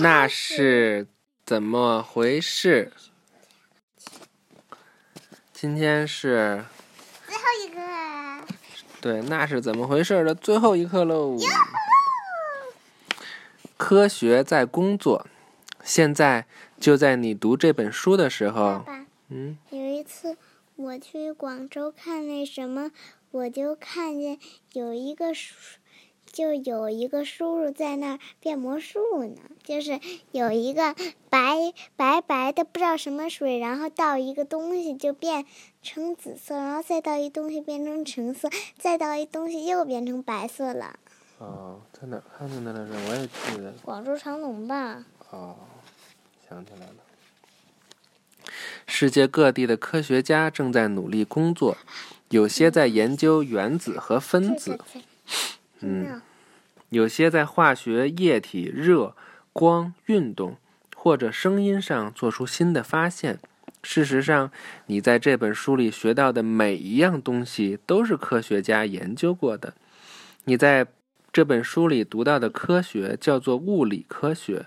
那是怎么回事？今天是最后一个。对，那是怎么回事的最后一课喽。科学在工作，现在就在你读这本书的时候。嗯，有一次我去广州看那什么，我就看见有一个叔，就有一个叔叔在那儿变魔术呢。就是有一个白白白的不知道什么水，然后倒一个东西就变成紫色，然后再倒一东西变成橙色，再倒一东西又变成白色了。哦，在哪儿看见的来着？我也记得。广州长隆吧。哦，想起来了。世界各地的科学家正在努力工作，有些在研究原子和分子，嗯，有些在化学、液体、热、光、运动或者声音上做出新的发现。事实上，你在这本书里学到的每一样东西都是科学家研究过的。你在这本书里读到的科学叫做物理科学。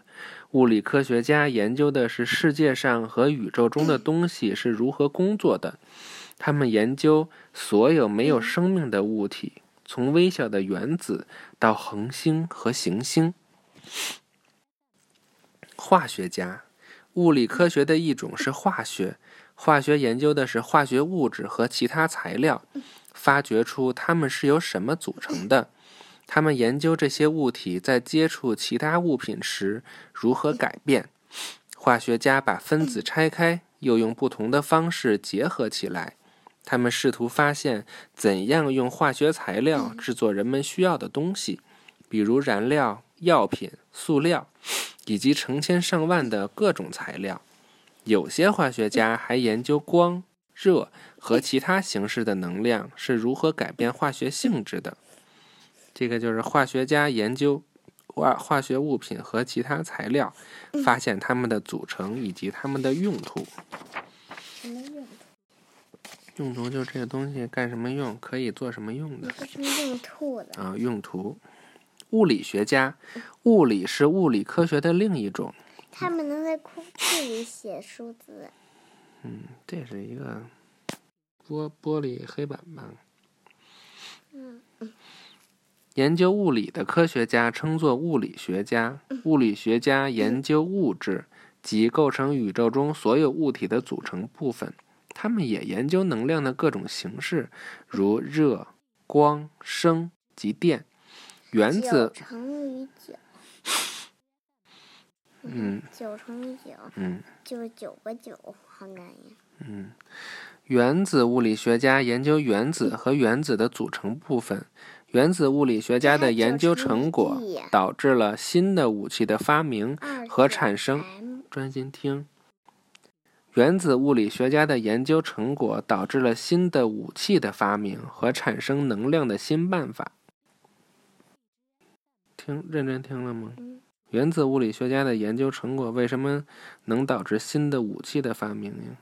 物理科学家研究的是世界上和宇宙中的东西是如何工作的。他们研究所有没有生命的物体，从微小的原子到恒星和行星。化学家，物理科学的一种是化学。化学研究的是化学物质和其他材料，发掘出它们是由什么组成的。他们研究这些物体在接触其他物品时如何改变。化学家把分子拆开，又用不同的方式结合起来。他们试图发现怎样用化学材料制作人们需要的东西，比如燃料、药品、塑料，以及成千上万的各种材料。有些化学家还研究光、热和其他形式的能量是如何改变化学性质的。这个就是化学家研究化化学物品和其他材料，发现它们的组成以及它们的用途。用途？就是这个东西干什么用，可以做什么用的什么用途的。啊？用途。物理学家，物理是物理科学的另一种。他们能在空气里写数字。嗯，这是一个玻玻璃黑板吧？嗯。研究物理的科学家称作物理学家。物理学家研究物质及构成宇宙中所有物体的组成部分。他们也研究能量的各种形式，如热、光、声及电。原子乘以九。嗯。九乘以九。嗯。就是九个九，好难呀。嗯。原子物理学家研究原子和原子的组成部分。原子物理学家的研究成果导致了新的武器的发明和产生。专心听。原子物理学家的研究成果导致了新的武器的发明和产生能量的新办法。听，认真听了吗？原子物理学家的研究成果为什么能导致新的武器的发明呀？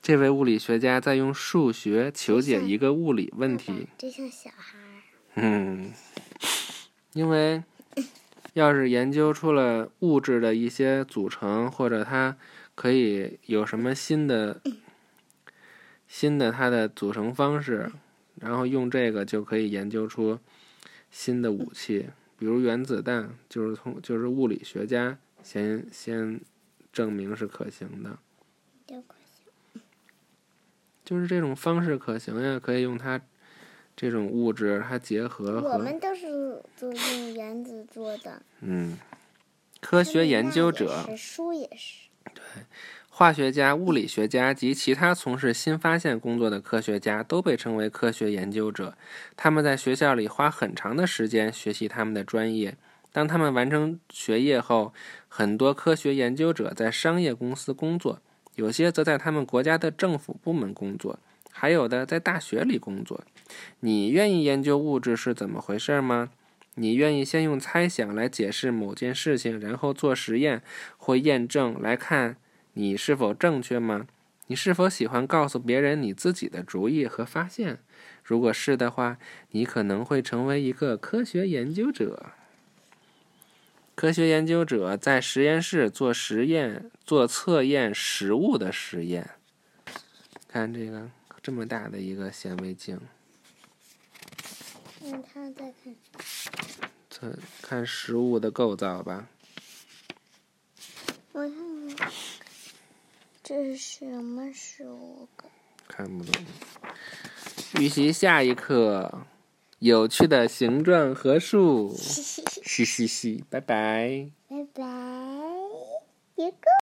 这位物理学家在用数学求解一个物理问题。这像小孩。嗯，因为要是研究出了物质的一些组成，或者它可以有什么新的、新的它的组成方式，然后用这个就可以研究出新的武器，比如原子弹，就是从就是物理学家先先证明是可行的。就是这种方式可行呀，可以用它这种物质，它结合。我们都是做用原子做的。嗯，科学研究者。书也是。对，化学家、物理学家及其他从事新发现工作的科学家都被称为科学研究者。他们在学校里花很长的时间学习他们的专业。当他们完成学业后，很多科学研究者在商业公司工作。有些则在他们国家的政府部门工作，还有的在大学里工作。你愿意研究物质是怎么回事吗？你愿意先用猜想来解释某件事情，然后做实验或验证来看你是否正确吗？你是否喜欢告诉别人你自己的主意和发现？如果是的话，你可能会成为一个科学研究者。科学研究者在实验室做实验、做测验食物的实验。看这个这么大的一个显微镜，嗯，他在看。测看食物的构造吧。我看看，这是什么食物？看不懂。预习下一课，有趣的形状和数。嘻嘻嘻，拜拜。